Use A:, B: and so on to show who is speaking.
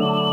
A: Bye.